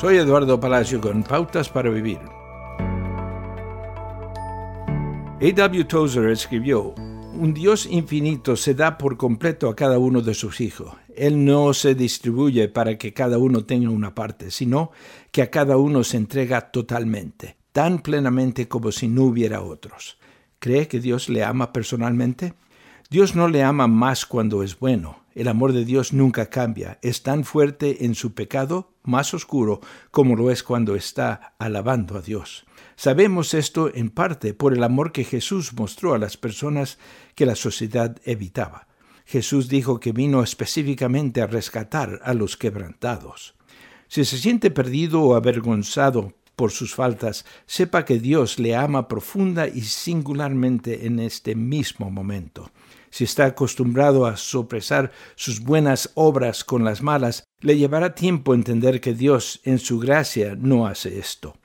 Soy Eduardo Palacio con Pautas para Vivir. A.W. Tozer escribió, Un Dios infinito se da por completo a cada uno de sus hijos. Él no se distribuye para que cada uno tenga una parte, sino que a cada uno se entrega totalmente, tan plenamente como si no hubiera otros. ¿Cree que Dios le ama personalmente? Dios no le ama más cuando es bueno. El amor de Dios nunca cambia. Es tan fuerte en su pecado, más oscuro, como lo es cuando está alabando a Dios. Sabemos esto en parte por el amor que Jesús mostró a las personas que la sociedad evitaba. Jesús dijo que vino específicamente a rescatar a los quebrantados. Si se siente perdido o avergonzado por sus faltas, sepa que Dios le ama profunda y singularmente en este mismo momento si está acostumbrado a sopresar sus buenas obras con las malas, le llevará tiempo entender que Dios en su gracia no hace esto.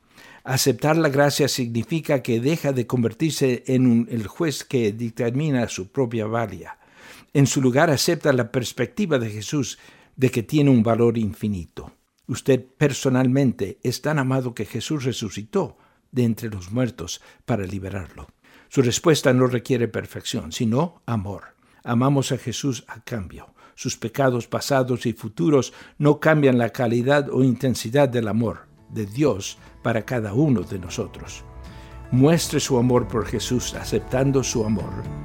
Aceptar la gracia significa que deja de convertirse en el juez que determina su propia valía. En su lugar acepta la perspectiva de Jesús de que tiene un valor infinito. Usted personalmente es tan amado que Jesús resucitó de entre los muertos para liberarlo. Su respuesta no requiere perfección, sino amor. Amamos a Jesús a cambio. Sus pecados pasados y futuros no cambian la calidad o intensidad del amor de Dios para cada uno de nosotros. Muestre su amor por Jesús aceptando su amor.